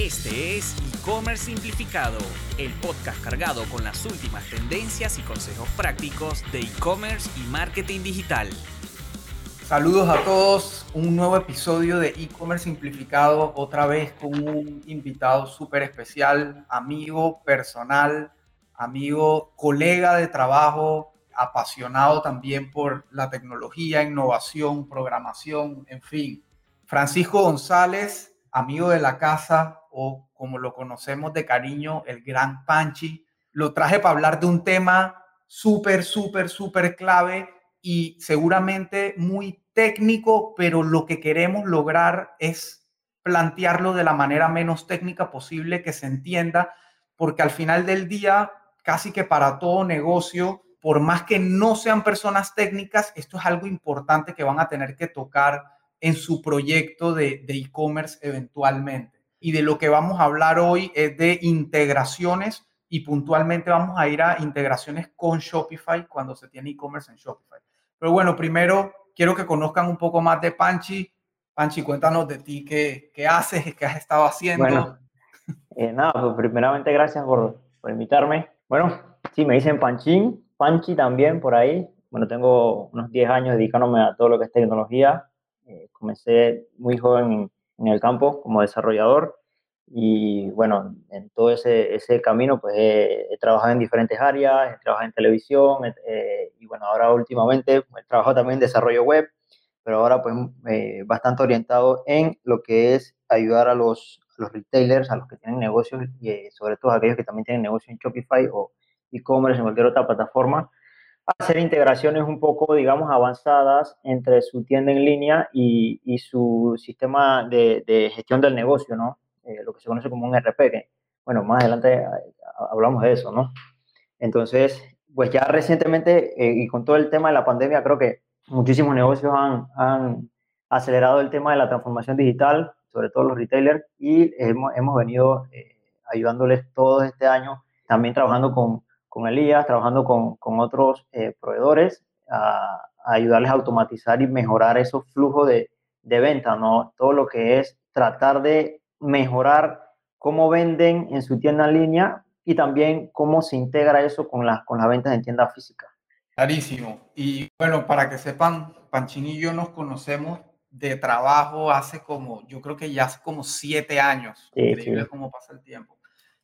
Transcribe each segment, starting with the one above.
Este es e-commerce simplificado, el podcast cargado con las últimas tendencias y consejos prácticos de e-commerce y marketing digital. Saludos a todos, un nuevo episodio de e-commerce simplificado, otra vez con un invitado súper especial, amigo personal, amigo, colega de trabajo, apasionado también por la tecnología, innovación, programación, en fin. Francisco González, amigo de la casa, o como lo conocemos de cariño, el gran Panchi. Lo traje para hablar de un tema súper, súper, súper clave y seguramente muy técnico, pero lo que queremos lograr es plantearlo de la manera menos técnica posible, que se entienda, porque al final del día, casi que para todo negocio, por más que no sean personas técnicas, esto es algo importante que van a tener que tocar en su proyecto de e-commerce eventualmente y de lo que vamos a hablar hoy es de integraciones y puntualmente vamos a ir a integraciones con Shopify cuando se tiene e-commerce en Shopify. Pero bueno, primero quiero que conozcan un poco más de Panchi. Panchi, cuéntanos de ti, qué, qué haces, qué has estado haciendo. Bueno, eh, nada, pues primeramente gracias por, por, invitarme. Bueno, sí, me dicen Panchín, Panchi también por ahí. Bueno, tengo unos 10 años dedicándome a todo lo que es tecnología. Eh, comencé muy joven en el campo como desarrollador y bueno, en todo ese, ese camino pues he, trabajado en diferentes áreas, he trabajado en televisión eh, y bueno, ahora últimamente he trabajado también en desarrollo web, pero ahora pues eh, bastante orientado en lo que es ayudar a los, los retailers, a los que tienen negocios y eh, sobre todo a aquellos que también tienen negocios en Shopify o e-commerce en cualquier otra plataforma, hacer integraciones un poco, digamos, avanzadas entre su tienda en línea y, y su sistema de, de, gestión del negocio, ¿no? Eh, lo que se conoce como un RP, bueno, más adelante eh, hablamos de eso, ¿no? Entonces, pues ya recientemente eh, y con todo el tema de la pandemia, creo que muchísimos negocios han, han acelerado el tema de la transformación digital, sobre todo los retailers, y hemos, hemos venido ayudándoles todo este año, también trabajando con con Elías, trabajando con, con otros eh, proveedores, a, ayudarles a automatizar y mejorar esos flujos de, de venta, ¿no? Todo lo que es tratar de mejorar cómo venden en su tienda en línea y también cómo se integra eso con las con las ventas en tienda física. Clarísimo. Y bueno, para que sepan, Panchín y yo nos conocemos de trabajo hace como, yo creo que ya hace como siete años. Sí, Increíble cómo pasa el tiempo.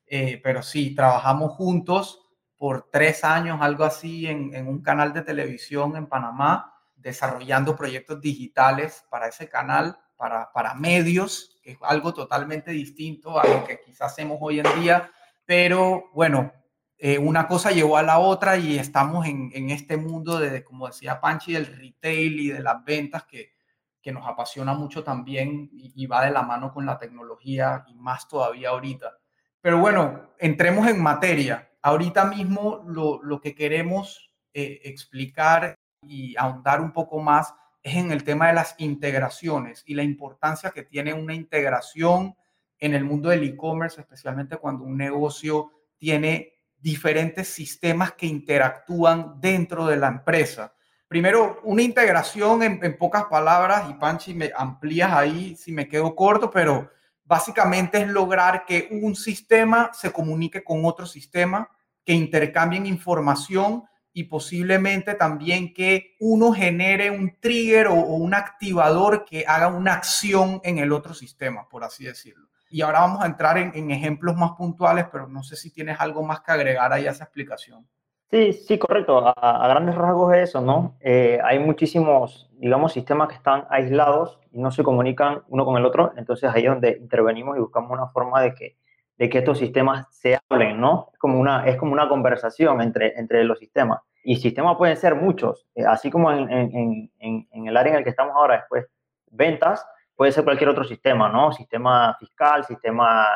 Eh, pero sí, trabajamos juntos por tres años, algo así, en, un canal de televisión en Panamá, desarrollando proyectos digitales para ese canal, para, para medios, que es algo totalmente distinto a lo que quizás hacemos hoy en día. Pero bueno, eh, una cosa llevó a la otra y estamos en, este mundo de, como decía Panchi, del retail y de las ventas que, que nos apasiona mucho también y, y va de la mano con la tecnología y más todavía ahorita. Pero bueno, entremos en materia. Ahorita mismo lo, que queremos eh, explicar y ahondar un poco más es en el tema de las integraciones y la importancia que tiene una integración en el mundo del e-commerce, especialmente cuando un negocio tiene diferentes sistemas que interactúan dentro de la empresa. Primero, una integración en, en, pocas palabras, y Panchi, me amplías ahí si me quedo corto, pero básicamente es lograr que un sistema se comunique con otro sistema que intercambien información y posiblemente también que uno genere un trigger o, un activador que haga una acción en el otro sistema, por así decirlo. Y ahora vamos a entrar en, ejemplos más puntuales, pero no sé si tienes algo más que agregar ahí a esa explicación. Sí, sí, correcto. A, grandes rasgos es eso, ¿no? Eh, hay muchísimos, digamos, sistemas que están aislados y no se comunican uno con el otro. Entonces ahí es donde intervenimos y buscamos una forma de que de que estos sistemas se hablen, ¿no? Es como una, es como una conversación entre, entre los sistemas. Y sistemas pueden ser muchos, eh, así como en, en, en, el área en el que estamos ahora, después, ventas, puede ser cualquier otro sistema, ¿no? Sistema fiscal, sistema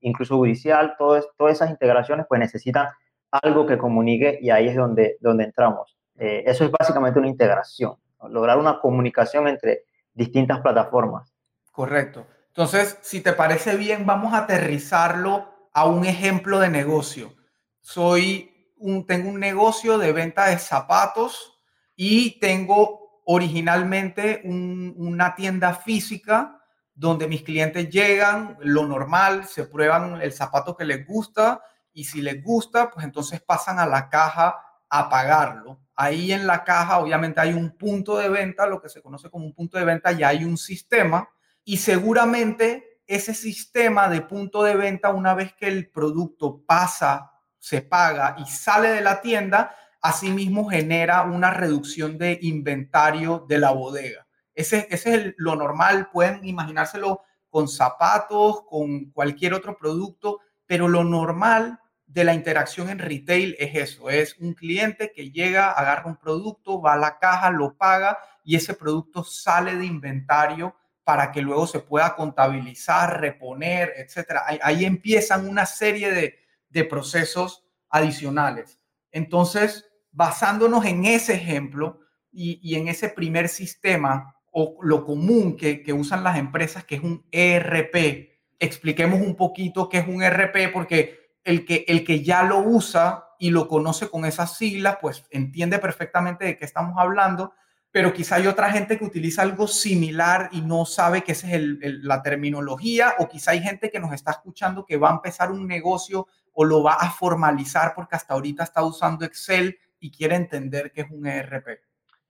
incluso judicial, todas esas integraciones pues necesitan algo que comunique y ahí es donde, donde entramos. Eh, eso es básicamente una integración, lograr una comunicación entre distintas plataformas. Correcto. Entonces, si te parece bien, vamos a aterrizarlo a un ejemplo de negocio. Soy un, tengo un negocio de venta de zapatos y tengo originalmente una tienda física donde mis clientes llegan, lo normal, se prueban el zapato que les gusta y si les gusta, pues entonces pasan a la caja a pagarlo. Ahí en la caja obviamente hay un punto de venta, lo que se conoce como un punto de venta, ya hay un sistema y seguramente ese sistema de punto de venta, una vez que el producto pasa, se paga y sale de la tienda, asimismo genera una reducción de inventario de la bodega. Ese, ese es lo normal, pueden imaginárselo con zapatos, con cualquier otro producto, pero lo normal de la interacción en retail es eso, es un cliente que llega, agarra un producto, va a la caja, lo paga y ese producto sale de inventario para que luego se pueda contabilizar, reponer, etcétera. Ahí, empiezan una serie de, de procesos adicionales. Entonces, basándonos en ese ejemplo y, y, en ese primer sistema o lo común que, que usan las empresas, que es un ERP, expliquemos un poquito qué es un ERP, porque el que, el que ya lo usa y lo conoce con esas siglas, pues entiende perfectamente de qué estamos hablando, pero quizá hay otra gente que utiliza algo similar y no sabe que esa es la terminología, o quizá hay gente que nos está escuchando que va a empezar un negocio o lo va a formalizar porque hasta ahorita está usando Excel y quiere entender qué es un ERP.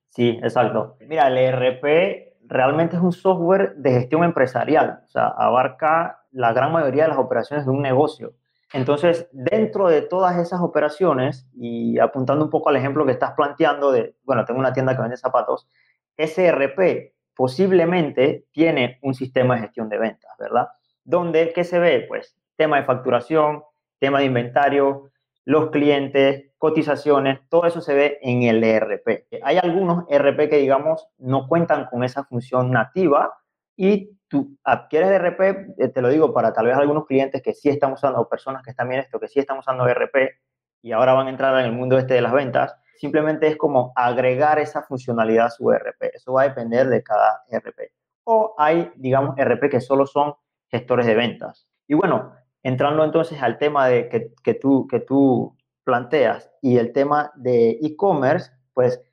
Sí, exacto. Mira, el ERP realmente es un software de gestión empresarial, o sea, abarca la gran mayoría de las operaciones de un negocio. Entonces, dentro de todas esas operaciones, y apuntando un poco al ejemplo que estás planteando de, bueno, tengo una tienda que vende zapatos, SRP posiblemente tiene un sistema de gestión de ventas, ¿verdad? Donde, ¿qué se ve? Pues tema de facturación, tema de inventario, los clientes, cotizaciones, todo eso se ve en el ERP. Hay algunos ERP que, digamos, no cuentan con esa función nativa y tú adquieres ERP, eh, te lo digo para tal vez algunos clientes que sí están usando, o personas que están viendo esto, que sí están usando ERP y ahora van a entrar en el mundo este de las ventas, simplemente es como agregar esa funcionalidad a su ERP. Eso va a depender de cada ERP. O hay, digamos, ERP que solo son gestores de ventas. Y bueno, entrando entonces al tema de que, que tú, que tú planteas y el tema de e-commerce, pues,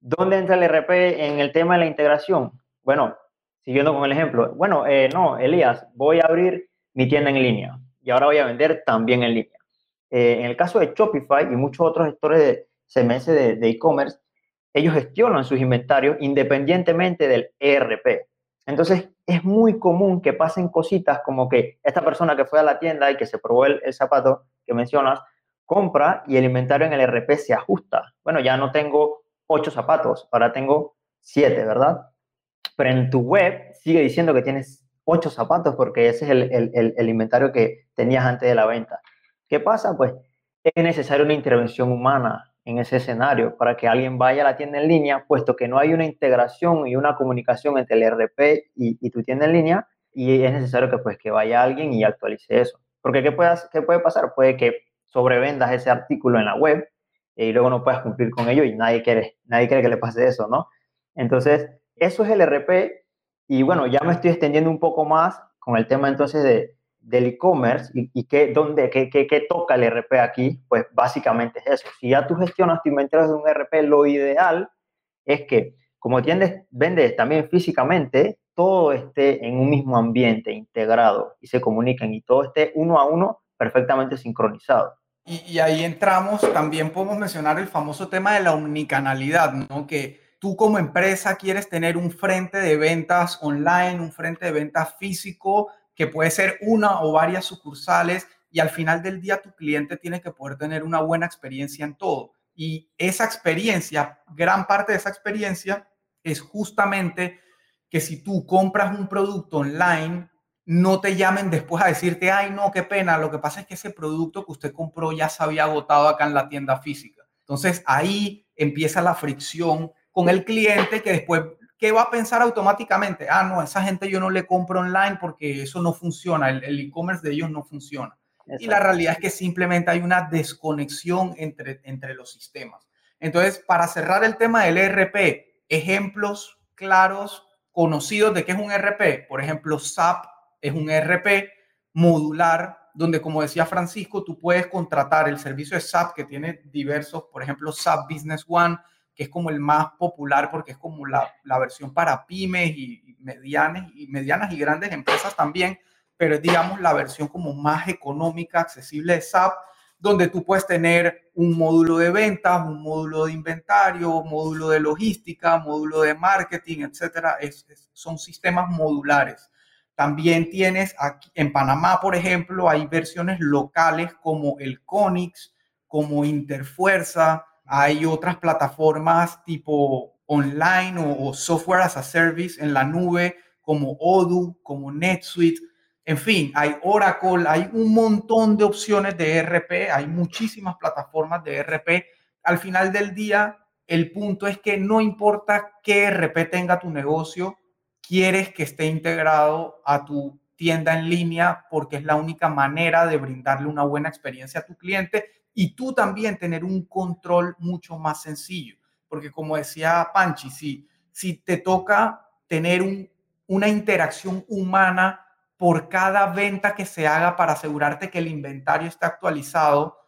¿dónde entra el ERP en el tema de la integración? Bueno, siguiendo con el ejemplo, bueno, eh, no, Elías, voy a abrir mi tienda en línea y ahora voy a vender también en línea. Eh, en el caso de Shopify y muchos otros gestores de CMS de e-commerce, ellos gestionan sus inventarios independientemente del ERP. Entonces, es muy común que pasen cositas como que esta persona que fue a la tienda y que se probó el, el zapato que mencionas, compra y el inventario en el ERP se ajusta. Bueno, ya no tengo ocho zapatos, ahora tengo siete, ¿verdad? Pero en tu web sigue diciendo que tienes ocho zapatos porque ese es el, inventario que tenías antes de la venta. ¿Qué pasa? Pues es necesaria una intervención humana en ese escenario para que alguien vaya a la tienda en línea, puesto que no hay una integración y una comunicación entre el RP y, tu tienda en línea, y es necesario que, pues, que vaya alguien y actualice eso. Porque ¿qué puede, ¿qué puede pasar? Puede que sobrevendas ese artículo en la web y luego no puedas cumplir con ello y nadie quiere, nadie quiere que le pase eso, ¿no? Entonces, eso es el RP y bueno, ya me estoy extendiendo un poco más con el tema entonces de, del e-commerce y, qué, dónde, qué, qué, qué, toca el RP aquí, pues básicamente es eso. Si ya tú gestionas tu inventario de un RP, lo ideal es que como tiendes, vendes también físicamente, todo esté en un mismo ambiente integrado y se comuniquen y todo esté uno a uno perfectamente sincronizado. Y, y ahí entramos, también podemos mencionar el famoso tema de la omnicanalidad, ¿no? Que tú como empresa quieres tener un frente de ventas online, un frente de ventas físico, que puede ser una o varias sucursales, y al final del día tu cliente tiene que poder tener una buena experiencia en todo. Y esa experiencia, gran parte de esa experiencia es justamente que si tú compras un producto online, no te llamen después a decirte, ay, no, qué pena, lo que pasa es que ese producto que usted compró ya se había agotado acá en la tienda física. Entonces ahí empieza la fricción con el cliente que después, ¿qué va a pensar automáticamente? Ah, no, esa gente yo no le compro online porque eso no funciona, el e-commerce de ellos no funciona. Y la realidad es que simplemente hay una desconexión entre, entre los sistemas. Entonces, para cerrar el tema del ERP, ejemplos claros, conocidos de qué es un ERP. Por ejemplo, SAP es un ERP modular, donde, como decía Francisco, tú puedes contratar el servicio de SAP que tiene diversos, por ejemplo, SAP Business One, que es como el más popular porque es como la, versión para pymes y, medianas, y medianas y grandes empresas también, pero es, digamos, la versión como más económica, accesible de SAP, donde tú puedes tener un módulo de ventas, un módulo de inventario, módulo de logística, módulo de marketing, etcétera. son sistemas modulares. También tienes aquí en Panamá, por ejemplo, hay versiones locales como el Conix, como Interfuerza, hay otras plataformas tipo online o, software as a service en la nube como Odoo, como NetSuite. En fin, hay Oracle, hay un montón de opciones de ERP, hay muchísimas plataformas de ERP. Al final del día, el punto es que no importa qué ERP tenga tu negocio, quieres que esté integrado a tu tienda en línea porque es la única manera de brindarle una buena experiencia a tu cliente y tú también tener un control mucho más sencillo. Porque como decía Panchi, si, si te toca tener un, una interacción humana por cada venta que se haga para asegurarte que el inventario está actualizado,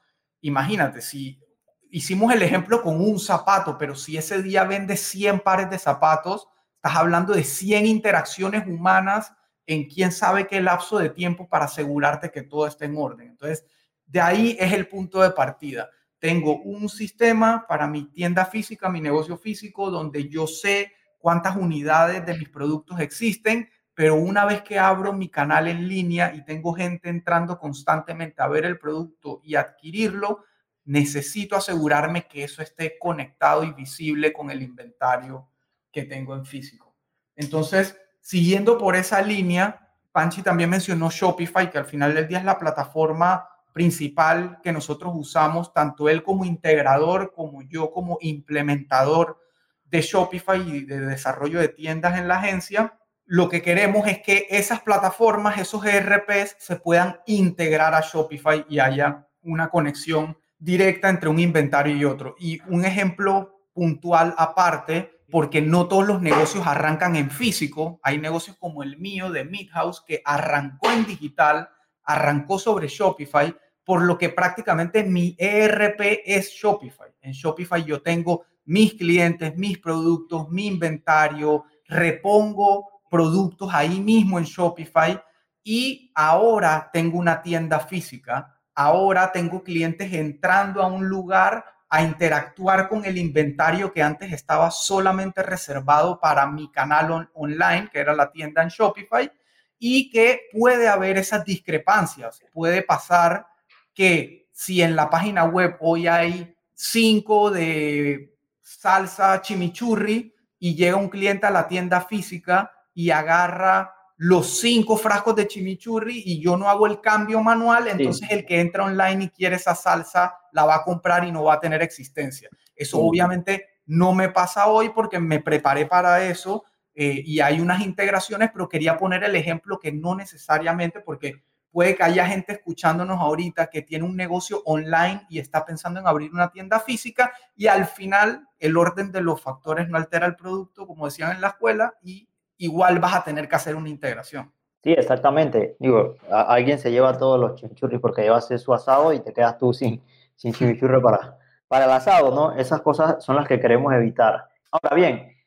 imagínate, si hicimos el ejemplo con un zapato, pero si ese día vendes 100 pares de zapatos, estás hablando de 100 interacciones humanas en quién sabe qué lapso de tiempo para asegurarte que todo esté en orden. Entonces, de ahí es el punto de partida. Tengo un sistema para mi tienda física, mi negocio físico, donde yo sé cuántas unidades de mis productos existen, pero una vez que abro mi canal en línea y tengo gente entrando constantemente a ver el producto y adquirirlo, necesito asegurarme que eso esté conectado y visible con el inventario que tengo en físico. Entonces, siguiendo por esa línea, Panchi también mencionó Shopify, que al final del día es la plataforma principal que nosotros usamos, tanto él como integrador, como yo como implementador de Shopify y de desarrollo de tiendas en la agencia, lo que queremos es que esas plataformas, esos ERPs, se puedan integrar a Shopify y haya una conexión directa entre un inventario y otro. Y un ejemplo puntual aparte, porque no todos los negocios arrancan en físico, hay negocios como el mío de Midhouse que arrancó en digital, arrancó sobre Shopify, por lo que prácticamente mi ERP es Shopify. En Shopify yo tengo mis clientes, mis productos, mi inventario, repongo productos ahí mismo en Shopify y ahora tengo una tienda física. Ahora tengo clientes entrando a un lugar a interactuar con el inventario que antes estaba solamente reservado para mi canal online, que era la tienda en Shopify y que puede haber esas discrepancias. Puede pasar que si en la página web hoy hay cinco de salsa chimichurri y llega un cliente a la tienda física y agarra los cinco frascos de chimichurri y yo no hago el cambio manual, entonces el que entra online y quiere esa salsa la va a comprar y no va a tener existencia. Eso obviamente no me pasa hoy porque me preparé para eso eh, y hay unas integraciones, pero quería poner el ejemplo que no necesariamente, porque puede que haya gente escuchándonos ahorita que tiene un negocio online y está pensando en abrir una tienda física y al final el orden de los factores no altera el producto, como decían en la escuela, y igual vas a tener que hacer una integración. Sí, exactamente. Digo, alguien se lleva todos los chimichurri porque llevas su asado y te quedas tú sin, sin chimichurri para, para el asado, ¿no? Esas cosas son las que queremos evitar. Ahora bien,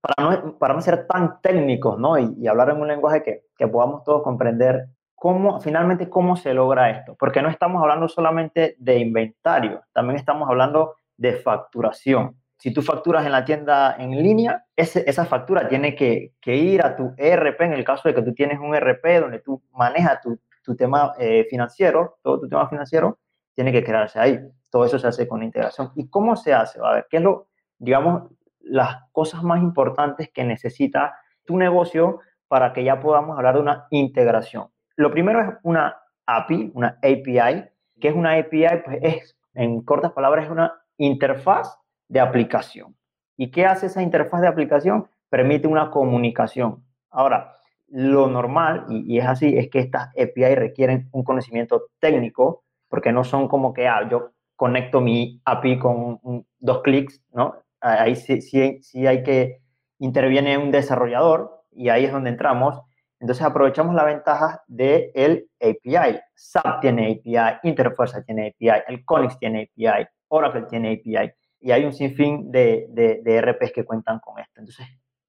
para no, ser tan técnicos, ¿no? Y, hablar en un lenguaje que, que, podamos todos comprender cómo, finalmente, cómo se logra esto. Porque no estamos hablando solamente de inventario, también estamos hablando de facturación. Si tú facturas en la tienda en línea, esa factura tiene que, ir a tu ERP, en el caso de que tú tienes un ERP donde tú manejas tu, tema eh, financiero, todo tu tema financiero, tiene que quedarse ahí. Todo eso se hace con integración. ¿Y cómo se hace? A ver, ¿qué es lo, digamos, las cosas más importantes que necesita tu negocio para que ya podamos hablar de una integración. Lo primero es una API, una API, que es una API, pues es, en cortas palabras, es una interfaz de aplicación. ¿Y qué hace esa interfaz de aplicación? Permite una comunicación. Ahora, lo normal, y, es así, es que estas API requieren un conocimiento técnico, porque no son como que, ah, yo conecto mi API con dos clics, ¿no? Ahí sí, sí, hay que interviene un desarrollador y ahí es donde entramos. Entonces aprovechamos la ventaja del el API. SAP tiene API, Interfuerza tiene API, el Conix tiene API, Oracle tiene API. y hay un sinfín de, de, de RPs que cuentan con esto. Entonces,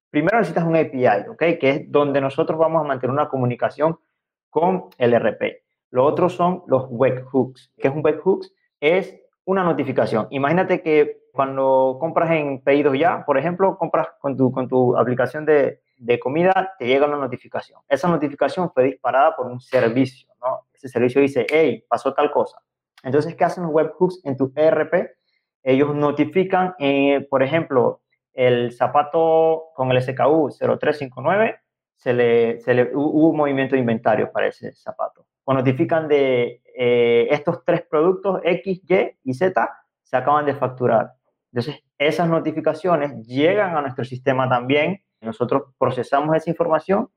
primero necesitas un API, ¿ok? Que es donde nosotros vamos a mantener una comunicación con el RP. Lo otro son los webhooks. ¿Qué es un webhooks? Es una notificación. Imagínate que cuando compras en Pedidos Ya, por ejemplo, compras con tu, con tu aplicación de, de comida, te llega una notificación. Esa notificación fue disparada por un servicio, ¿no? Ese servicio dice, hey, pasó tal cosa. Entonces, ¿qué hacen los webhooks en tu ERP? Ellos notifican, eh, por ejemplo, el zapato con el SKU 0359, se le, se le, hubo un movimiento de inventario para ese zapato. O notifican de eh, estos tres productos X, Y y Z se acaban de facturar. Entonces, esas notificaciones llegan a nuestro sistema también. Nosotros procesamos esa información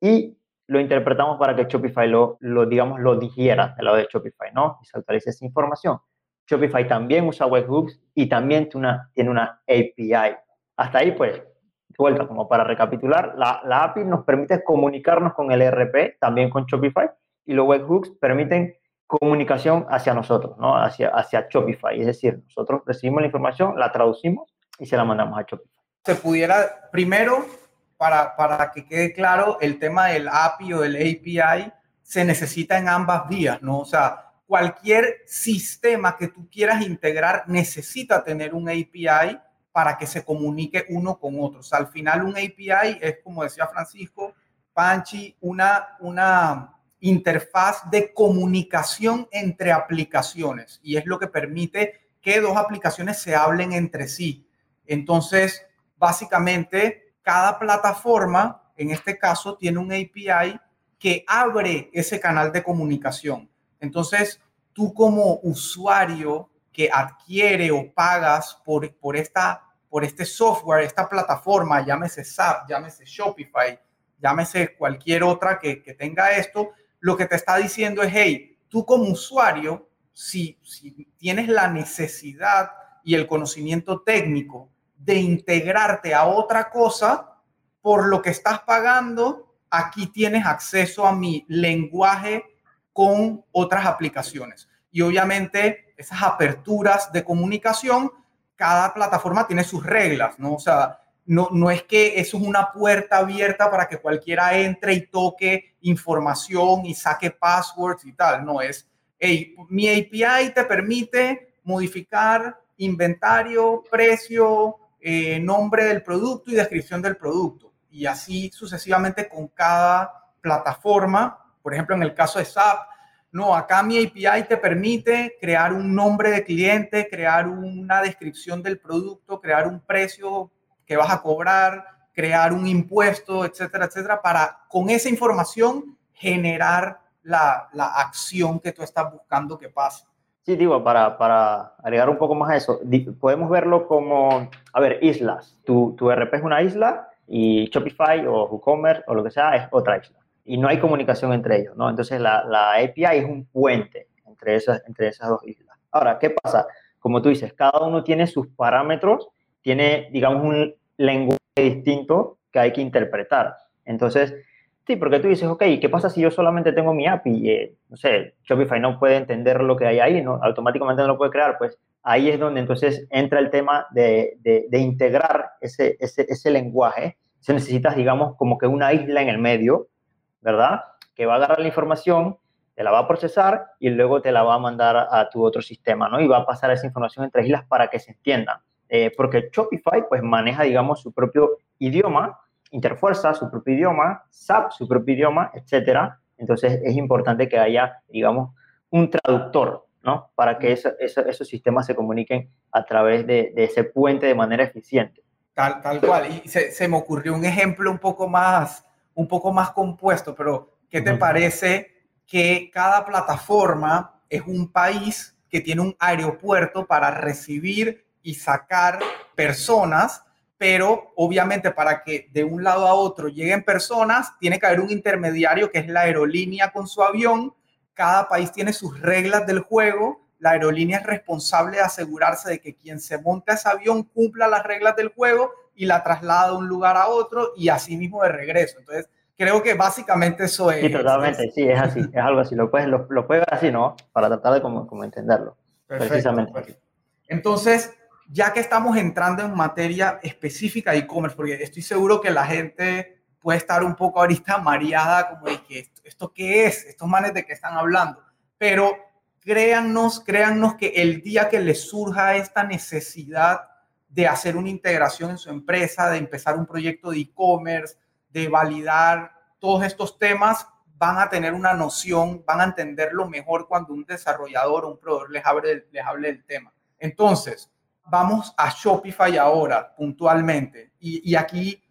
y lo interpretamos para que Shopify lo, lo digamos, lo digiera del lado de Shopify, ¿no? Y se actualice esa información. Shopify también usa webhooks y también tiene una, tiene una API hasta ahí, pues, vuelta, como para recapitular, la, la, API nos permite comunicarnos con el ERP, también con Shopify, y los webhooks permiten comunicación hacia nosotros, ¿no? Hacia, hacia Shopify. Es decir, nosotros recibimos la información, la traducimos y se la mandamos a Shopify. Se pudiera, primero, para, para que quede claro, el tema del API o del API se necesita en ambas vías, ¿no? O sea, cualquier sistema que tú quieras integrar necesita tener un API para que se comunique uno con otro. O sea, al final un API es, como decía Francisco, Panchi, una, una interfaz de comunicación entre aplicaciones y es lo que permite que dos aplicaciones se hablen entre sí. Entonces, básicamente, cada plataforma, en este caso, tiene un API que abre ese canal de comunicación. Entonces, tú como usuario que adquiere o pagas por, por esta por este software, esta plataforma, llámese SAP, llámese Shopify, llámese cualquier otra que, tenga esto, lo que te está diciendo es, hey, tú como usuario, si, si tienes la necesidad y el conocimiento técnico de integrarte a otra cosa, por lo que estás pagando, aquí tienes acceso a mi lenguaje con otras aplicaciones. Y obviamente esas aperturas de comunicación cada plataforma tiene sus reglas, ¿no? O sea, no, no es que eso es una puerta abierta para que cualquiera entre y toque información y saque passwords y tal. No es, hey, mi API te permite modificar inventario, precio, eh, nombre del producto y descripción del producto. Y así sucesivamente con cada plataforma. Por ejemplo, en el caso de SAP, no, acá mi API te permite crear un nombre de cliente, crear una descripción del producto, crear un precio que vas a cobrar, crear un impuesto, etcétera, etcétera, para con esa información generar la, la acción que tú estás buscando que pase. Sí, digo, para, para, agregar un poco más a eso, podemos verlo como, a ver, islas. Tu, tu RP es una isla y Shopify o WooCommerce o lo que sea es otra isla y no hay comunicación entre ellos, ¿no? Entonces la, la API es un puente entre esas, entre esas dos islas. Ahora, ¿qué pasa? Como tú dices, cada uno tiene sus parámetros, tiene, digamos, un lenguaje distinto que hay que interpretar. Entonces, sí, porque tú dices, ok, ¿qué pasa si yo solamente tengo mi API? eh, no sé, Shopify no puede entender lo que hay ahí, ¿no? automáticamente no lo puede crear, pues ahí es donde entonces entra el tema de, de, de integrar ese, ese, ese lenguaje. Se necesitas, digamos, como que una isla en el medio ¿verdad? Que va a agarrar la información, te la va a procesar y luego te la va a mandar a tu otro sistema, ¿no? Y va a pasar esa información entre islas para que se entiendan. Eh, porque Shopify, pues, maneja, digamos, su propio idioma, Interfuerza, su propio idioma, SAP, su propio idioma, etcétera. Entonces, es importante que haya, digamos, un traductor, ¿no? Para que esos sistemas se comuniquen a través de, ese puente de manera eficiente. Tal, tal cual. Y se, se, me ocurrió un ejemplo un poco más un poco más compuesto, pero ¿qué te parece que cada plataforma es un país que tiene un aeropuerto para recibir y sacar personas, pero obviamente para que de un lado a otro lleguen personas, tiene que haber un intermediario que es la aerolínea con su avión. Cada país tiene sus reglas del juego. La aerolínea es responsable de asegurarse de que quien se monta ese avión cumpla las reglas del juego y la traslada de un lugar a otro y así mismo de regreso. Entonces, creo que básicamente eso es. Sí, totalmente, sí, es así, es algo así. Lo puedes, lo, lo puedes ver así, ¿no? Para tratar de como, como entenderlo. Perfecto, precisamente. Entonces, ya que estamos entrando en materia específica de e-commerce, porque estoy seguro que la gente puede estar un poco ahorita mareada, como de que esto, esto qué es, estos manes de qué están hablando, pero créannos, créannos que el día que les surja esta necesidad de hacer una integración en su empresa, de empezar un proyecto de e-commerce, de validar todos estos temas, van a tener una noción, van a entenderlo mejor cuando un desarrollador o un proveedor les hable, les hable del tema. Entonces, vamos a Shopify ahora, puntualmente. Y, aquí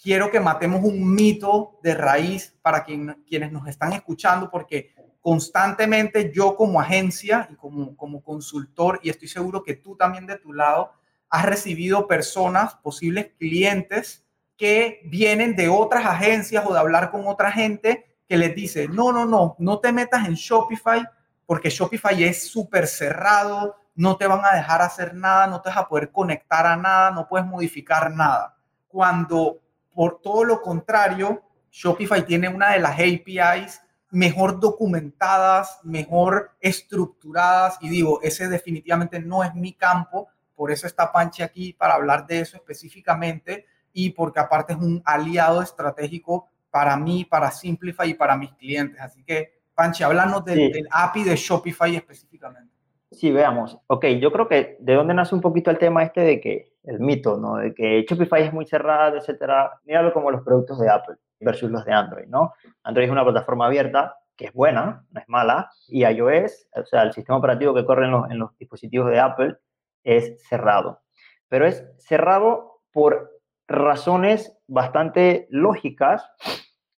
quiero que matemos un mito de raíz para quienes nos están escuchando, porque constantemente yo como agencia y como, como consultor, y estoy seguro que tú también de tu lado, has recibido personas, posibles clientes, que vienen de otras agencias o de hablar con otra gente que les dice, no, no, no, no te metas en Shopify porque Shopify es súper cerrado, no te van a dejar hacer nada, no te vas a poder conectar a nada, no puedes modificar nada. Cuando por todo lo contrario, Shopify tiene una de las APIs mejor documentadas, mejor estructuradas y digo, ese definitivamente no es mi campo, por eso está Panchi aquí para hablar de eso específicamente y porque aparte es un aliado estratégico para mí, para Simplify y para mis clientes. Así que, Panchi, háblanos del API de Shopify específicamente. Sí, veamos. Ok, yo creo que de dónde nace un poquito el tema este de que el mito, ¿no? De que Shopify es muy cerrado, etcétera. Míralo como los productos de Apple versus los de Android, ¿no? Android es una plataforma abierta que es buena, no es mala, y iOS, o sea, el sistema operativo que corre en los, en los dispositivos de Apple, es cerrado. Pero es cerrado por razones bastante lógicas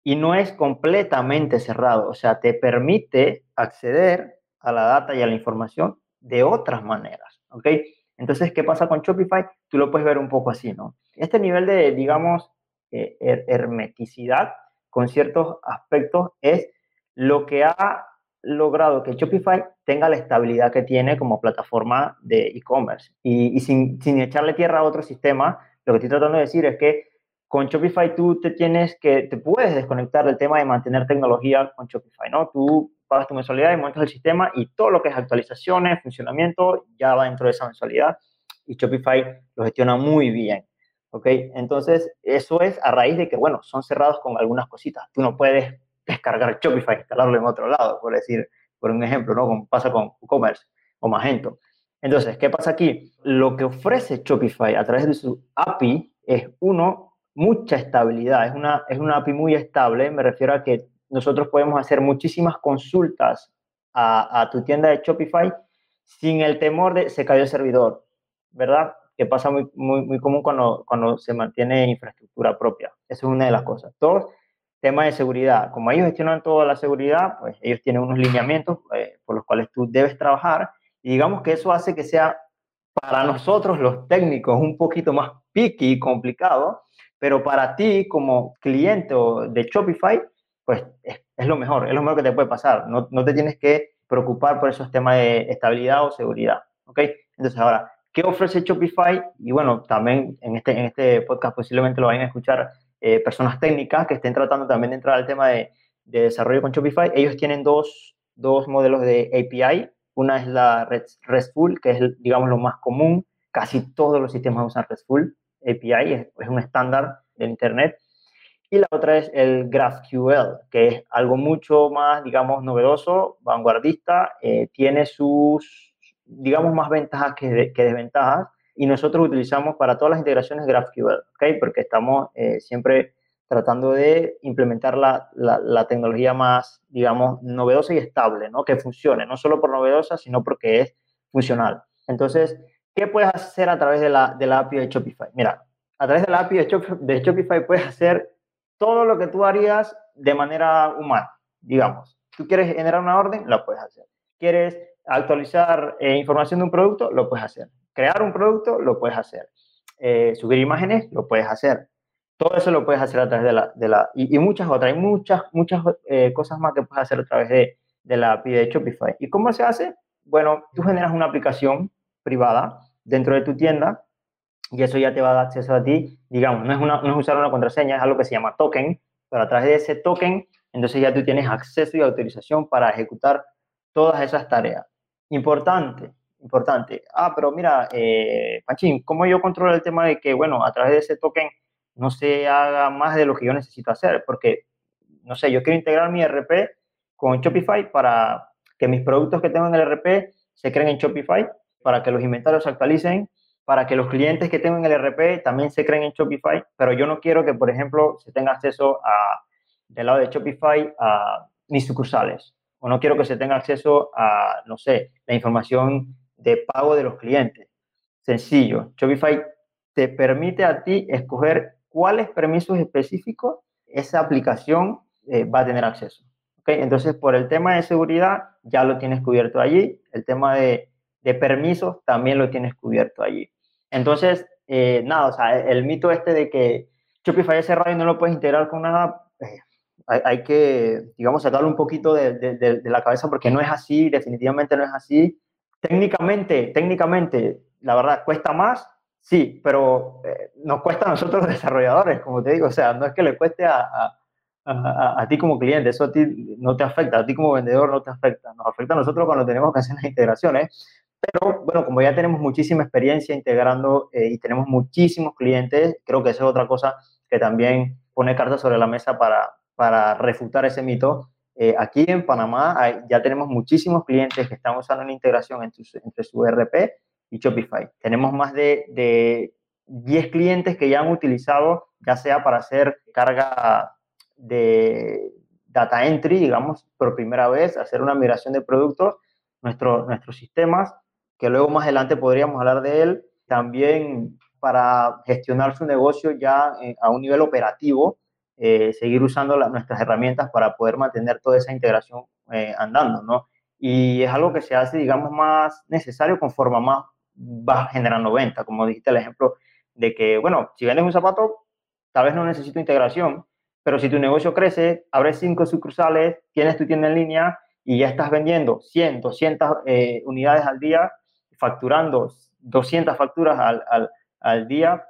y no es completamente cerrado. O sea, te permite acceder a la data y a la información de otras maneras, ¿ok? Entonces, ¿qué pasa con Shopify? Tú lo puedes ver un poco así, ¿no? Este nivel de, digamos, eh, hermeticidad con ciertos aspectos es lo que ha logrado que Shopify tenga la estabilidad que tiene como plataforma de e-commerce. Y, sin, sin, echarle tierra a otro sistema, lo que estoy tratando de decir es que con Shopify tú te tienes que, te puedes desconectar del tema de mantener tecnología con Shopify, ¿no? Tú pagas tu mensualidad y montas el sistema y todo lo que es actualizaciones, funcionamiento, ya va dentro de esa mensualidad y Shopify lo gestiona muy bien. ¿Ok? Entonces, eso es a raíz de que, bueno, son cerrados con algunas cositas. Tú no puedes descargar Shopify, instalarlo en otro lado, por decir, por un ejemplo, ¿no? Como pasa con WooCommerce o Magento. Entonces, ¿qué pasa aquí? Lo que ofrece Shopify a través de su API es, uno, mucha estabilidad. Es una, es una API muy estable. Me refiero a que nosotros podemos hacer muchísimas consultas a, a tu tienda de Shopify sin el temor de se cayó el servidor, ¿verdad? Que pasa muy, muy, muy común cuando, cuando se mantiene infraestructura propia. Eso es una de las cosas. Dos, tema de seguridad. Como ellos gestionan toda la seguridad, pues ellos tienen unos lineamientos eh, por los cuales tú debes trabajar. Y digamos que eso hace que sea para nosotros los técnicos un poquito más picky y complicado, pero para ti como cliente de Shopify, pues es, lo mejor, es lo mejor que te puede pasar. No, no, te tienes que preocupar por esos temas de estabilidad o seguridad. ¿Ok? Entonces ahora, ¿qué ofrece Shopify? Y bueno, también en este, en este podcast posiblemente lo vayan a escuchar eh, personas técnicas que estén tratando también de entrar al tema de, desarrollo con Shopify, ellos tienen dos, dos, modelos de API. Una es la RESTful, que es, digamos, lo más común. Casi todos los sistemas usan RESTful API, es, un estándar del Internet. Y la otra es el GraphQL, que es algo mucho más, digamos, novedoso, vanguardista, eh, tiene sus, digamos, más ventajas que, que desventajas y nosotros utilizamos para todas las integraciones GraphQL, ¿ok? Porque estamos eh, siempre tratando de implementar la, la, tecnología más, digamos, novedosa y estable, ¿no? Que funcione, no solo por novedosa, sino porque es funcional. Entonces, ¿qué puedes hacer a través de la, de la API de Shopify? Mira, a través de la API de Shopify puedes hacer todo lo que tú harías de manera humana, digamos. Tú quieres generar una orden, lo puedes hacer. ¿Quieres actualizar eh, información de un producto? Lo puedes hacer crear un producto, lo puedes hacer. Eh, subir imágenes, lo puedes hacer. Todo eso lo puedes hacer a través de la... De la y, muchas otras, hay muchas, muchas eh, cosas más que puedes hacer a través de, de la API de Shopify. ¿Y cómo se hace? Bueno, tú generas una aplicación privada dentro de tu tienda y eso ya te va a dar acceso a ti. Digamos, no es, una, no es usar una contraseña, es algo que se llama token, pero a través de ese token, entonces ya tú tienes acceso y autorización para ejecutar todas esas tareas. Importante, importante. Ah, pero mira, eh, Pachín, ¿cómo yo controlo el tema de que, bueno, a través de ese token no se haga más de lo que yo necesito hacer? Porque, no sé, yo quiero integrar mi RP con Shopify para que mis productos que tengo en el RP se creen en Shopify, para que los inventarios se actualicen, para que los clientes que tengo en el RP también se creen en Shopify, pero yo no quiero que, por ejemplo, se tenga acceso a, del lado de Shopify a mis sucursales, o no quiero que se tenga acceso a, no sé, la información de pago de los clientes. Sencillo, Shopify te permite a ti escoger cuáles permisos específicos esa aplicación eh, va a tener acceso. ¿okay? Entonces, por el tema de seguridad, ya lo tienes cubierto allí. El tema de, de permisos también lo tienes cubierto allí. Entonces, eh, nada, o sea, el, mito este de que Shopify es cerrado y no lo puedes integrar con nada, eh, hay, que, digamos, sacarlo un poquito de, la cabeza porque no es así, definitivamente no es así. Técnicamente, técnicamente, la verdad, cuesta más, sí, pero eh, nos cuesta a nosotros desarrolladores, como te digo, o sea, no es que le cueste a, a, a, a, ti como cliente, eso a ti no te afecta, a ti como vendedor no te afecta, nos afecta a nosotros cuando tenemos que hacer las integraciones, pero bueno, como ya tenemos muchísima experiencia integrando eh, y tenemos muchísimos clientes, creo que eso es otra cosa que también pone cartas sobre la mesa para, para refutar ese mito. Eh, aquí en Panamá ya tenemos muchísimos clientes que están usando una integración entre su, entre su ERP y Shopify. Tenemos más de, de 10 clientes que ya han utilizado, ya sea para hacer carga de data entry, digamos, por primera vez, hacer una migración de productos, nuestro, nuestros sistemas, que luego más adelante podríamos hablar de él, también para gestionar su negocio ya eh, a un nivel operativo, eh, seguir usando nuestras herramientas para poder mantener toda esa integración eh, andando, ¿no? Y es algo que se hace, digamos, más necesario conforme más va generando venta, como dijiste el ejemplo de que, bueno, si vendes un zapato, tal vez no necesito integración, pero si tu negocio crece, abres cinco sucursales, tienes tu tienda en línea y ya estás vendiendo 100, 200 eh, unidades al día, facturando 200 facturas al, al, al día,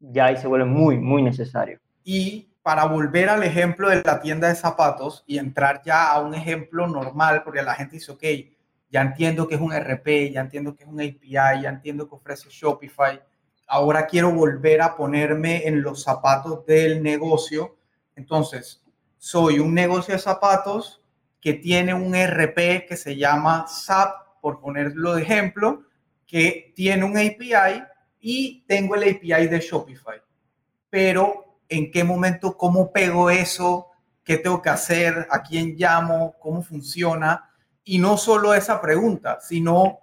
ya ahí se vuelve muy, muy necesario. Y para volver al ejemplo de la tienda de zapatos y entrar ya a un ejemplo normal, porque la gente dice, ok, ya entiendo que es un RP, ya entiendo que es un API, ya entiendo que ofrece Shopify, ahora quiero volver a ponerme en los zapatos del negocio. Entonces, soy un negocio de zapatos que tiene un RP que se llama SAP por ponerlo de ejemplo, que tiene un API y tengo el API de Shopify. Pero, ¿en qué momento, cómo pego eso? ¿Qué tengo que hacer? ¿A quién llamo? ¿Cómo funciona? Y no solo esa pregunta, sino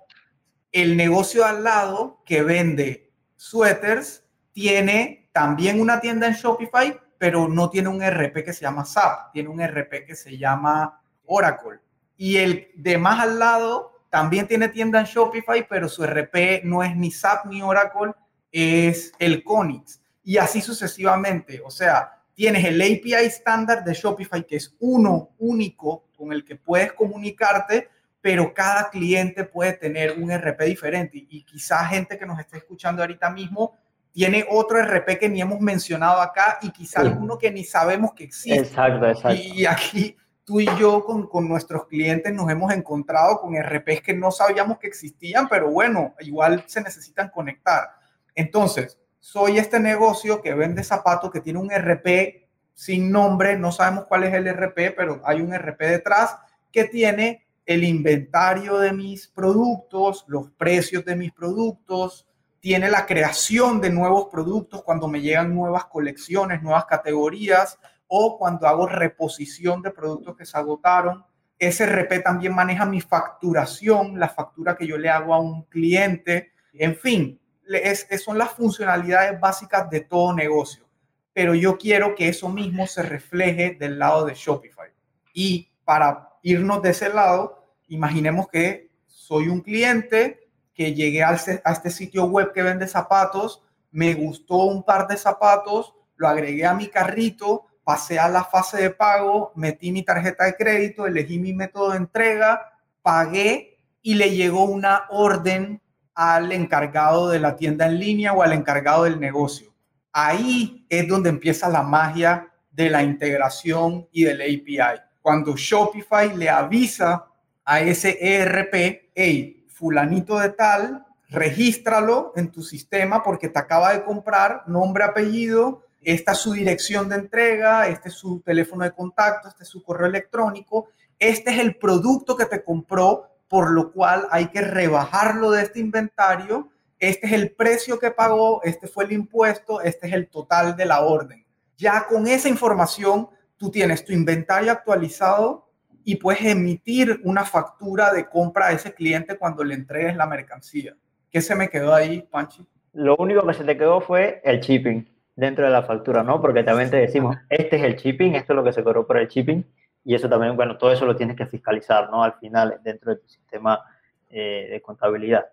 el negocio al lado que vende suéteres tiene también una tienda en Shopify, pero no tiene un RP que se llama SAP, tiene un RP que se llama Oracle. Y el de más al lado también tiene tienda en Shopify, pero su RP no es ni SAP ni Oracle, es el Conix. Y así sucesivamente. O sea, tienes el API estándar de Shopify, que es uno único con el que puedes comunicarte, pero cada cliente puede tener un RP diferente. Y quizás gente que nos esté escuchando ahorita mismo tiene otro RP que ni hemos mencionado acá y quizás alguno que ni sabemos que existe. Exacto, exacto. Y aquí tú y yo con, con, nuestros clientes nos hemos encontrado con RPs que no sabíamos que existían, pero bueno, igual se necesitan conectar. Entonces, soy este negocio que vende zapatos que tiene un RP sin nombre, no sabemos cuál es el RP, pero hay un RP detrás que tiene el inventario de mis productos, los precios de mis productos, tiene la creación de nuevos productos cuando me llegan nuevas colecciones, nuevas categorías, o cuando hago reposición de productos que se agotaron. SRP también maneja mi facturación, la factura que yo le hago a un cliente. En fin, es, son las funcionalidades básicas de todo negocio. Pero yo quiero que eso mismo se refleje del lado de Shopify. Y para irnos de ese lado, imaginemos que soy un cliente que llegué a este, a este sitio web que vende zapatos, me gustó un par de zapatos, lo agregué a mi carrito, pasé a la fase de pago, metí mi tarjeta de crédito, elegí mi método de entrega, pagué y le llegó una orden al encargado de la tienda en línea o al encargado del negocio. Ahí es donde empieza la magia de la integración y del API. Cuando Shopify le avisa a ese ERP, hey, fulanito de tal, regístralo en tu sistema porque te acaba de comprar, nombre, apellido, esta es su dirección de entrega, este es su teléfono de contacto, este es su correo electrónico, este es el producto que te compró, por lo cual hay que rebajarlo de este inventario, este es el precio que pagó, este fue el impuesto, este es el total de la orden. Ya con esa información, tú tienes tu inventario actualizado y puedes emitir una factura de compra a ese cliente cuando le entregues la mercancía. ¿Qué se me quedó ahí, Panchi? Lo único que se te quedó fue el shipping dentro de la factura, ¿no? Porque también te decimos, este es el shipping, esto es lo que se cobró por el shipping, y eso también, bueno, todo eso lo tienes que fiscalizar, ¿no? Al final, dentro de tu sistema eh, de contabilidad.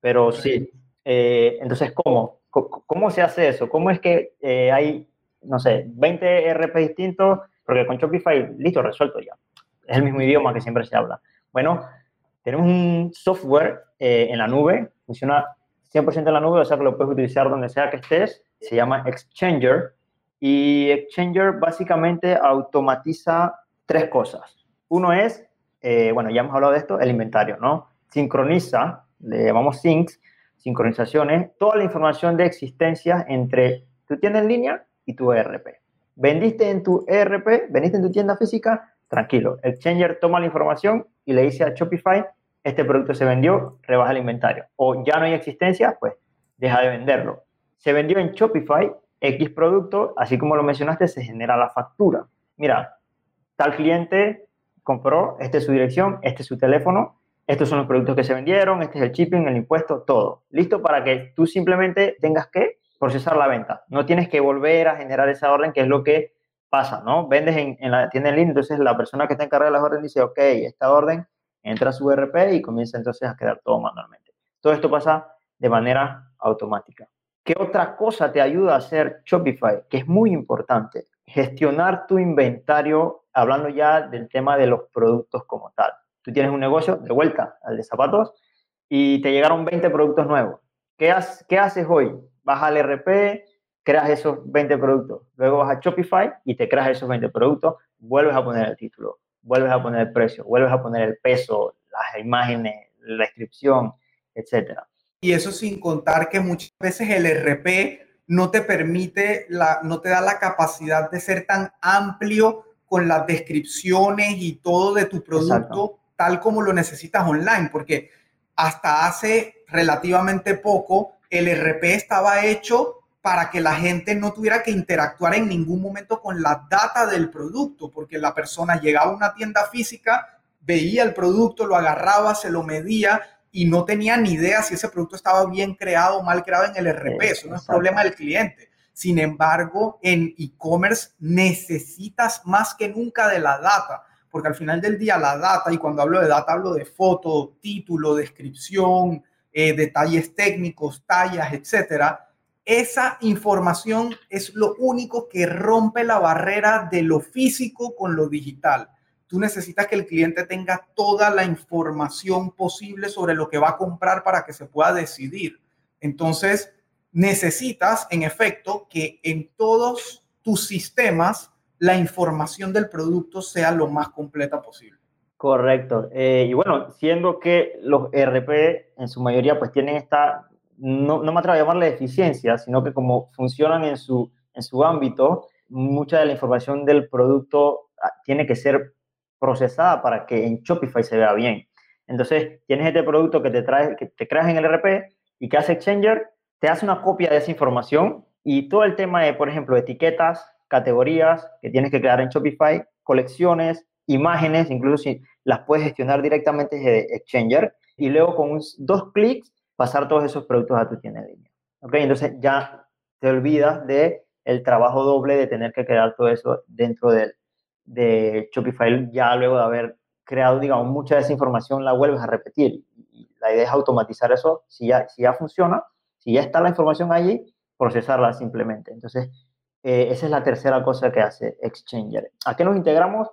Pero sí, eh, entonces, ¿cómo? ¿cómo? se hace eso? ¿Cómo es que eh, hay, no sé, 20 RP distintos? Porque con Shopify, listo, resuelto ya. Es el mismo idioma que siempre se habla. Bueno, tenemos un software en la nube, funciona 100% en la nube, o sea que lo puedes utilizar donde sea que estés, se llama Exchanger y Exchanger básicamente automatiza tres cosas. Uno es, eh, bueno, ya hemos hablado de esto, el inventario, ¿no? Sincroniza, le llamamos syncs, sincronizaciones, toda la información de existencia entre tu tienda en línea y tu ERP. Vendiste en tu ERP, vendiste en tu tienda física, tranquilo. Exchanger toma la información y le dice a Shopify, este producto se vendió, rebaja el inventario. O ya no hay existencia, pues deja de venderlo se vendió en Shopify X producto, así como lo mencionaste, se genera la factura. Mira, tal cliente compró, esta es su dirección, este es su teléfono, estos son los productos que se vendieron, este es el shipping, el impuesto, todo. Listo para que tú simplemente tengas que procesar la venta. No tienes que volver a generar esa orden, que es lo que pasa, ¿no? Vendes en, la tienda en línea, entonces la persona que está encargada de las órdenes dice, ok, esta orden entra a su ERP y comienza entonces a quedar todo manualmente. Todo esto pasa de manera automática. ¿Qué otra cosa te ayuda a hacer Shopify? Que es muy importante. Gestionar tu inventario, hablando ya del tema de los productos como tal. Tú tienes un negocio, de vuelta al de zapatos, y te llegaron 20 productos nuevos. ¿Qué, qué haces hoy? Vas al RP, creas esos 20 productos. Luego vas a Shopify y te creas esos 20 productos, vuelves a poner el título, vuelves a poner el precio, vuelves a poner el peso, las imágenes, la descripción, etcétera. Y eso sin contar que muchas veces el RP no te permite, la, no te da la capacidad de ser tan amplio con las descripciones y todo de tu producto tal como lo necesitas online, porque hasta hace relativamente poco el RP estaba hecho para que la gente no tuviera que interactuar en ningún momento con la data del producto, porque la persona llegaba a una tienda física, veía el producto, lo agarraba, se lo medía y no tenía ni idea si ese producto estaba bien creado o mal creado en el RP. Eso no es problema del cliente. Sin embargo, en e-commerce necesitas más que nunca de la data, porque al final del día la data, y cuando hablo de data hablo de foto, título, descripción, eh, detalles técnicos, tallas, etcétera. Esa información es lo único que rompe la barrera de lo físico con lo digital tú necesitas que el cliente tenga toda la información posible sobre lo que va a comprar para que se pueda decidir. Entonces, necesitas, en efecto, que en todos tus sistemas la información del producto sea lo más completa posible. Correcto. Eh, y bueno, siendo que los ERP en su mayoría pues tienen esta, no, no me atrevo a llamarle eficiencia, sino que como funcionan en su, en su ámbito, mucha de la información del producto ah, tiene que ser procesada para que en Shopify se vea bien. Entonces, tienes este producto que te trae, que te creas en el RP y que hace Exchanger, te hace una copia de esa información y todo el tema de, por ejemplo, etiquetas, categorías que tienes que crear en Shopify, colecciones, imágenes, incluso si las puedes gestionar directamente desde Exchanger y luego con dos clics pasar todos esos productos a tu tienda en. Entonces ya te olvidas de el trabajo doble de tener que crear todo eso dentro del, de Shopify ya luego de haber creado, digamos, mucha de esa información la vuelves a repetir. La idea es automatizar eso, si ya, si ya funciona, si ya está la información allí, procesarla simplemente. Entonces, eh, esa es la tercera cosa que hace Exchanger. ¿A qué nos integramos?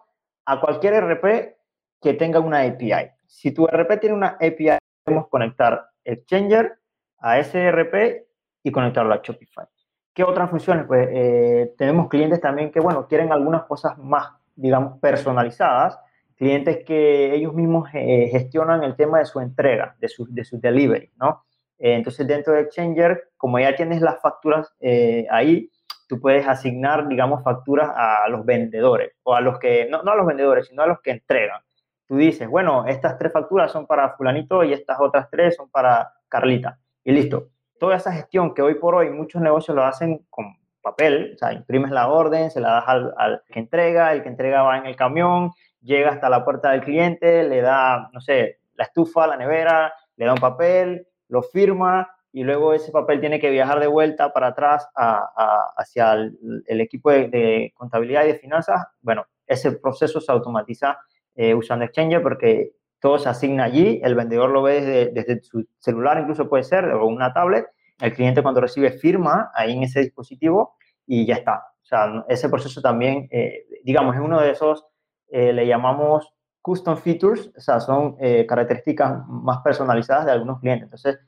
A cualquier RP que tenga una API. Si tu RP tiene una API, podemos conectar Exchanger a ese RP y conectarlo a Shopify. ¿Qué otras funciones? Pues eh, tenemos clientes también que, bueno, quieren algunas cosas más digamos, personalizadas clientes que ellos mismos eh, gestionan el tema de su entrega, de su, de su delivery, ¿no? Eh, entonces, dentro de Exchanger, como ya tienes las facturas eh, ahí, tú puedes asignar, digamos, facturas a los vendedores o a los que, no, no a los vendedores, sino a los que entregan. Tú dices, bueno, estas tres facturas son para fulanito y estas otras tres son para Carlita. Y listo. Toda esa gestión que hoy por hoy muchos negocios lo hacen con papel, o sea, imprimes la orden, se la das al, al que entrega, el que entrega va en el camión, llega hasta la puerta del cliente, le da, no sé, la estufa, la nevera, le da un papel, lo firma y luego ese papel tiene que viajar de vuelta para atrás hacia el, equipo de, contabilidad y de finanzas. Bueno, ese proceso se automatiza eh, usando Exchanger porque todo se asigna allí, el vendedor lo ve desde, desde, su celular, incluso puede ser, o una tablet, el cliente cuando recibe firma ahí en ese dispositivo y ya está. O sea, ese proceso también, eh, digamos, es uno de esos, eh, le llamamos custom features, o sea, son eh, características más personalizadas de algunos clientes. Entonces,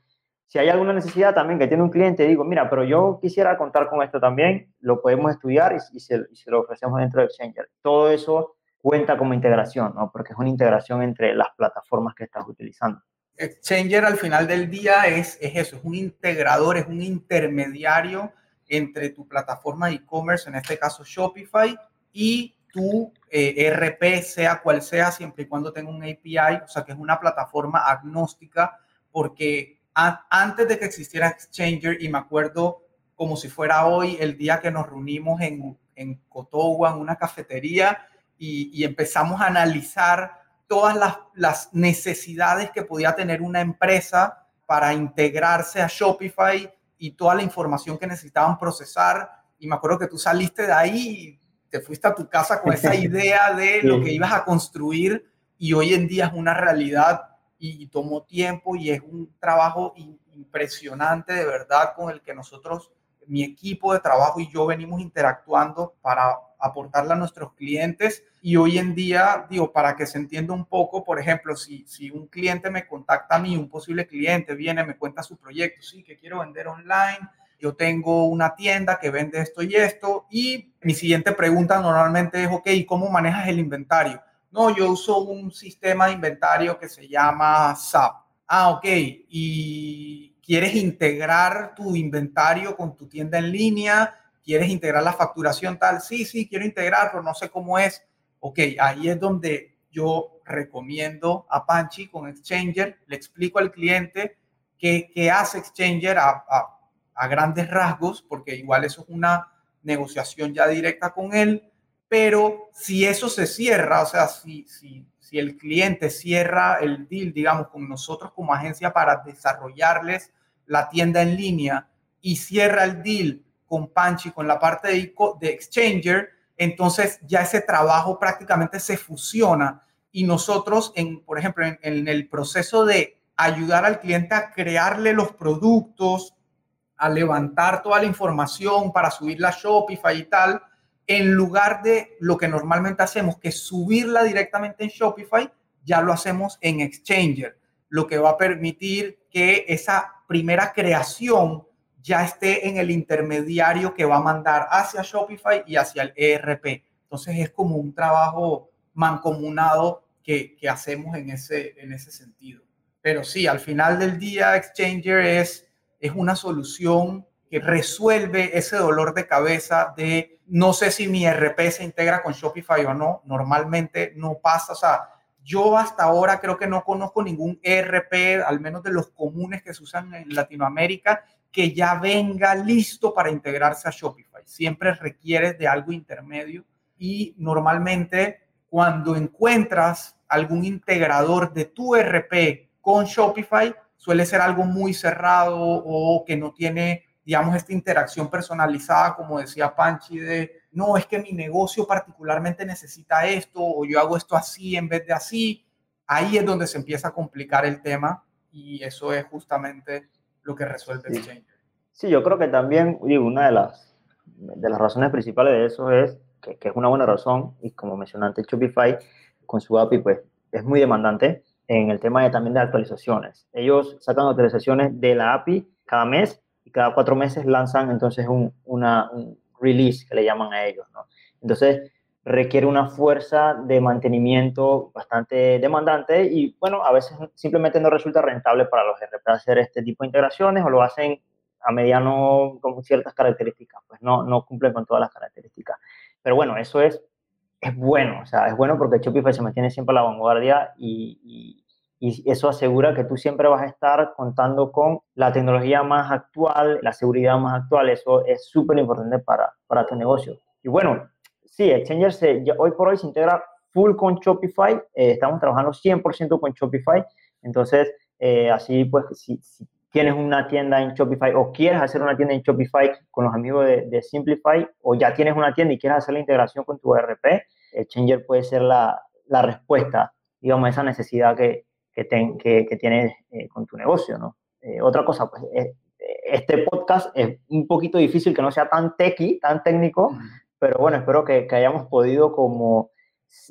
si hay alguna necesidad también que tiene un cliente, digo, mira, pero yo quisiera contar con esto también, lo podemos estudiar y, se, lo ofrecemos dentro de Exchanger. Todo eso cuenta como integración, ¿no? Porque es una integración entre las plataformas que estás utilizando. Exchanger al final del día es, es eso, es un integrador, es un intermediario entre tu plataforma de e-commerce, en este caso Shopify, y tu eh, RP, sea cual sea, siempre y cuando tenga un API, o sea que es una plataforma agnóstica, porque antes de que existiera Exchanger, y me acuerdo como si fuera hoy, el día que nos reunimos en, en Cotowa, en una cafetería, y empezamos a analizar todas las, las necesidades que podía tener una empresa para integrarse a Shopify y toda la información que necesitaban procesar. Y me acuerdo que tú saliste de ahí te fuiste a tu casa con esa idea de lo que ibas a construir y hoy en día es una realidad y, tomó tiempo y es un trabajo impresionante de verdad con el que nosotros, mi equipo de trabajo y yo venimos interactuando para aportarle a nuestros clientes y hoy en día, digo, para que se entienda un poco, por ejemplo, si, si un cliente me contacta a mí, un posible cliente viene, me cuenta su proyecto, sí, que quiero vender online, yo tengo una tienda que vende esto y esto y mi siguiente pregunta normalmente es, ok, ¿cómo manejas el inventario? No, yo uso un sistema de inventario que se llama SAP. Ah, ok. ¿Y quieres integrar tu inventario con tu tienda en línea? ¿Quieres integrar la facturación tal? Sí, sí, quiero integrar, pero no sé cómo es. Ok, ahí es donde yo recomiendo a Panchi con Exchanger, le explico al cliente qué, qué hace Exchanger a, a a grandes rasgos, porque igual eso es una negociación ya directa con él, pero si eso se cierra, o sea, si, si, si el cliente cierra el deal, digamos, con nosotros como agencia para desarrollarles la tienda en línea y cierra el deal con Panchi, con la parte de, de Exchanger, entonces ya ese trabajo prácticamente se fusiona. Y nosotros, en, por ejemplo, en, en el proceso de ayudar al cliente a crearle los productos, a levantar toda la información para subirla a Shopify y tal, en lugar de lo que normalmente hacemos, que subirla directamente en Shopify, ya lo hacemos en Exchanger, lo que va a permitir que esa primera creación ya esté en el intermediario que va a mandar hacia Shopify y hacia el ERP. Entonces es como un trabajo mancomunado que, que hacemos en ese, en ese sentido. Pero sí, al final del día, Exchanger es es una solución que resuelve ese dolor de cabeza de no sé si mi RP se integra con Shopify o no. Normalmente no pasa. O yo hasta ahora creo que no conozco ningún ERP, al menos de los comunes que se usan en Latinoamérica, que ya venga listo para integrarse a Shopify. Siempre requiere de algo intermedio y normalmente cuando encuentras algún integrador de tu ERP con Shopify, suele ser algo muy cerrado o que no tiene, digamos, esta interacción personalizada, como decía Panchi, de, no, es que mi negocio particularmente necesita esto o yo hago esto así en vez de así. Ahí es donde se empieza a complicar el tema y eso es justamente lo que resuelve sí. Exchange. Sí, yo creo que también, digo, una de las, de las razones principales de eso es que, que es una buena razón y como mencionaste, Shopify con su API pues es muy demandante en el tema de, también de actualizaciones. Ellos sacan actualizaciones de la API cada mes y cada cuatro meses lanzan entonces un, una, un release que le llaman a ellos. ¿no? Entonces, requiere una fuerza de mantenimiento bastante demandante y bueno, a veces simplemente no resulta rentable para los RP hacer este tipo de integraciones o lo hacen a mediano con ciertas características, pues no, no cumplen con todas las características. Pero bueno, eso es, es bueno, o sea, es bueno porque Shopify se mantiene siempre a la vanguardia y, y, y eso asegura que tú siempre vas a estar contando con la tecnología más actual, la seguridad más actual, eso es súper importante para, para tu negocio. Y bueno, sí, Exchanger se, hoy por hoy se integra full con Shopify, eh, estamos trabajando 100% con Shopify, entonces eh, así pues si, tienes una tienda en Shopify o quieres hacer una tienda en Shopify con los amigos de, Simplify o ya tienes una tienda y quieres hacer la integración con tu ERP, Exchanger puede ser la, la respuesta, digamos, a esa necesidad que, que, que, tienes eh, con tu negocio, ¿no? otra cosa, pues este podcast es un poquito difícil que no sea tan techy, tan técnico, pero bueno, espero que, que hayamos podido como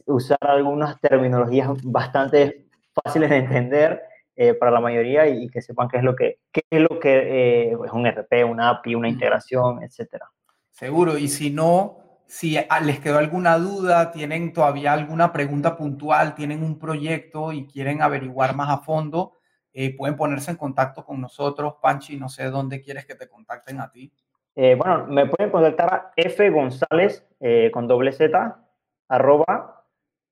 usar algunas terminologías bastante fáciles de entender eh, para la mayoría y, que sepan qué es lo que, qué es lo que eh, es un RP, una API, una integración, etcétera. Seguro, y si no, si les quedó alguna duda, tienen todavía alguna pregunta puntual, tienen un proyecto y quieren averiguar más a fondo, eh, pueden ponerse en contacto con nosotros. Panchi, no sé dónde quieres que te contacten a ti. Eh, bueno, me pueden contactar a F González eh, con doble Z, arroba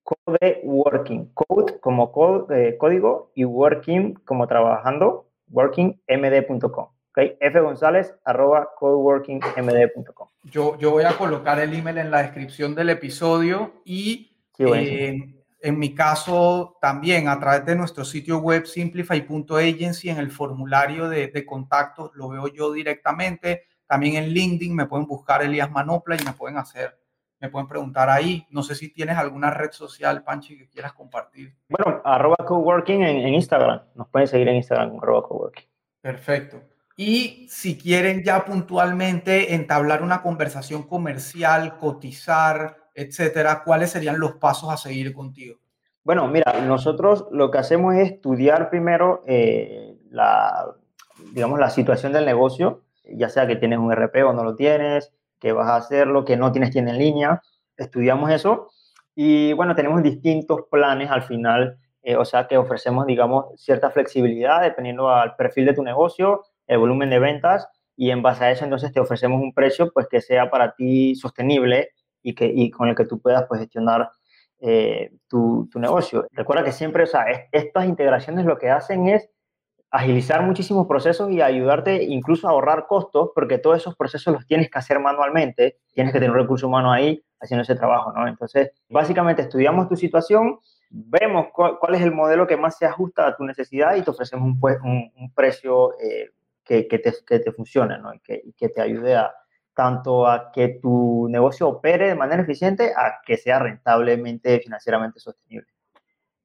code working, code como eh, código y working como trabajando, workingmd.com. Okay, F González, arroba codeworkingmd.com. Yo, yo voy a colocar el email en la descripción del episodio y en mi caso también a través de nuestro sitio web simplify.agency en el formulario de, de contacto lo veo yo directamente también en LinkedIn me pueden buscar Elías Manopla y me pueden hacer, me pueden preguntar ahí. No sé si tienes alguna red social, Panchi, que quieras compartir. Bueno, arroba coworking en, Instagram. Nos pueden seguir en Instagram arroba coworking. Perfecto. Y si quieren ya puntualmente entablar una conversación comercial, cotizar, etcétera, ¿cuáles serían los pasos a seguir contigo? Bueno, mira, nosotros lo que hacemos es estudiar primero eh, la, digamos, la situación del negocio, ya sea que tienes un RP o no lo tienes, que vas a hacerlo, que no tienes tienda en línea. Estudiamos eso y bueno, tenemos distintos planes al final, eh, o sea que ofrecemos, digamos, cierta flexibilidad dependiendo al perfil de tu negocio, el volumen de ventas y en base a eso entonces te ofrecemos un precio pues que sea para ti sostenible y, que, y con el que tú puedas pues, gestionar eh, tu, tu, negocio. Recuerda que siempre, o sea, estas integraciones lo que hacen es agilizar muchísimos procesos y ayudarte incluso a ahorrar costos, porque todos esos procesos los tienes que hacer manualmente, tienes que tener un recurso humano ahí haciendo ese trabajo, ¿no? Entonces, básicamente estudiamos tu situación, vemos cuál, es el modelo que más se ajusta a tu necesidad y te ofrecemos un, pues, un, precio eh, que, que, te, que, te, funcione, ¿no? Y que, que te ayude a tanto a que tu negocio opere de manera eficiente, a que sea rentablemente, financieramente sostenible.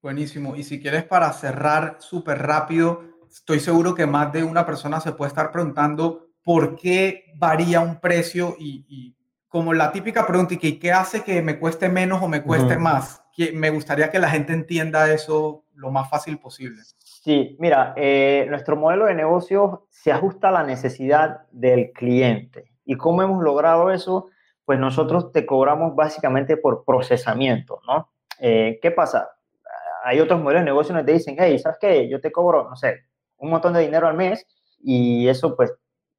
Buenísimo. Y si quieres para cerrar súper rápido, estoy seguro que más de una persona se puede estar preguntando por qué varía un precio y, como la típica pregunta, ¿y qué hace que me cueste menos o me cueste más? Que me gustaría que la gente entienda eso lo más fácil posible. Sí, mira, eh, nuestro modelo de negocio se ajusta a la necesidad del cliente. ¿Y cómo hemos logrado eso? Pues nosotros te cobramos básicamente por procesamiento, ¿no? Eh, ¿Qué pasa? Hay otros modelos de negocio donde te dicen, hey, ¿sabes qué? Yo te cobro, no sé, un montón de dinero al mes y eso pues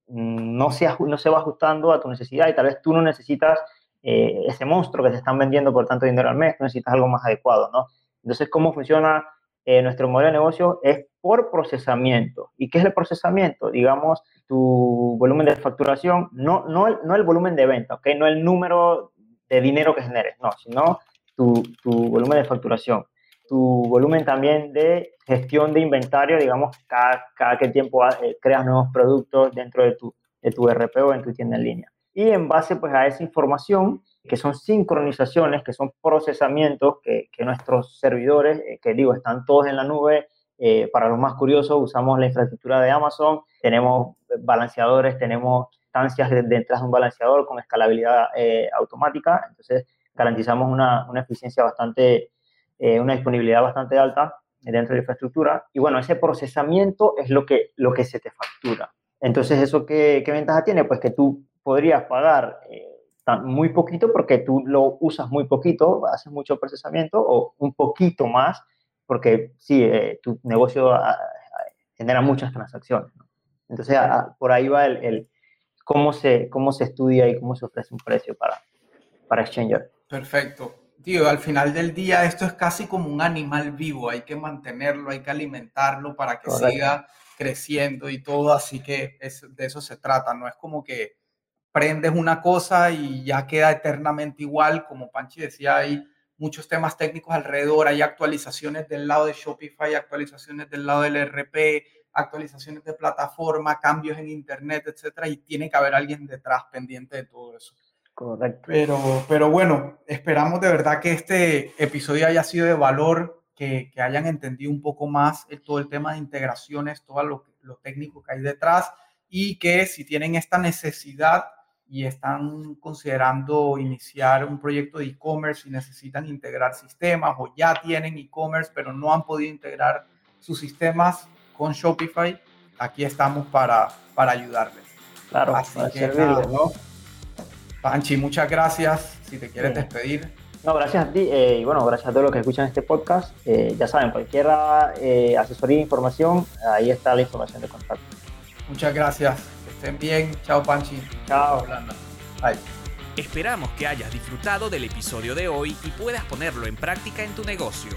no se, no se va ajustando a tu necesidad y tal vez tú no necesitas eh, ese monstruo que te están vendiendo por tanto dinero al mes, tú necesitas algo más adecuado, ¿no? Entonces, ¿cómo funciona eh, nuestro modelo de negocio? Es por procesamiento. ¿Y qué es el procesamiento? Digamos, tu volumen de facturación, no, no, el, no el volumen de venta, ¿ok? No el número de dinero que generes, no, sino tu, tu volumen de facturación tu volumen también de gestión de inventario, digamos, cada, cada qué tiempo eh, creas nuevos productos dentro de tu, de tu RP o en tu tienda en línea. Y en base pues, a esa información, que son sincronizaciones, que son procesamientos que, que nuestros servidores, eh, que digo, están todos en la nube, eh, para los más curiosos, usamos la infraestructura de Amazon, tenemos balanceadores, tenemos instancias detrás de un balanceador con escalabilidad automática, entonces garantizamos una, una eficiencia bastante eh, una disponibilidad bastante alta dentro de la infraestructura. Y bueno, ese procesamiento es lo que, lo que se te factura. Entonces, ¿eso qué, qué ventaja tiene? Pues que tú podrías pagar, eh, muy poquito porque tú lo usas muy poquito, haces mucho procesamiento o un poquito más porque sí, eh, tu negocio ah, ah, genera muchas transacciones. Entonces, ah, por ahí va el, cómo, se, cómo se estudia y cómo se ofrece un precio para, para Exchanger. Perfecto. Tío, al final del día esto es casi como un animal vivo, hay que mantenerlo, hay que alimentarlo para que siga creciendo y todo, así que es, de eso se trata, no es como que prendes una cosa y ya queda eternamente igual, como Panchi decía, hay muchos temas técnicos alrededor, hay actualizaciones del lado de Shopify, actualizaciones del lado del RP, actualizaciones de plataforma, cambios en Internet, etcétera, y tiene que haber alguien detrás pendiente de todo eso. Correcto. Pero, pero bueno, esperamos de verdad que este episodio haya sido de valor, que, que hayan entendido un poco más todo el tema de integraciones, todo lo, lo técnico que hay detrás y que si tienen esta necesidad y están considerando iniciar un proyecto de e-commerce y necesitan integrar sistemas o ya tienen e-commerce pero no han podido integrar sus sistemas con Shopify, aquí estamos para, para ayudarles. Claro, Así que, ¿no? Panchi, muchas gracias. Si te quieres despedir. No, gracias a ti eh, y bueno, gracias a todos los que escuchan este podcast. Eh, ya saben, cualquier eh, asesoría e información, ahí está la información de contacto. Muchas gracias. Estén bien. Chao, Panchi. Chao. Bye. Esperamos que hayas disfrutado del episodio de hoy y puedas ponerlo en práctica en tu negocio.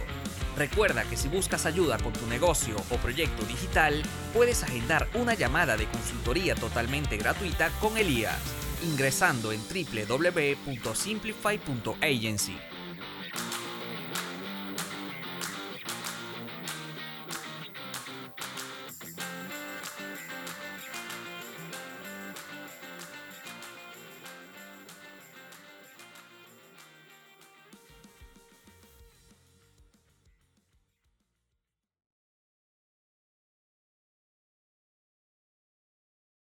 Recuerda que si buscas ayuda con tu negocio o proyecto digital, puedes agendar una llamada de consultoría totalmente gratuita con Elías ingresando en www.simplify.agency.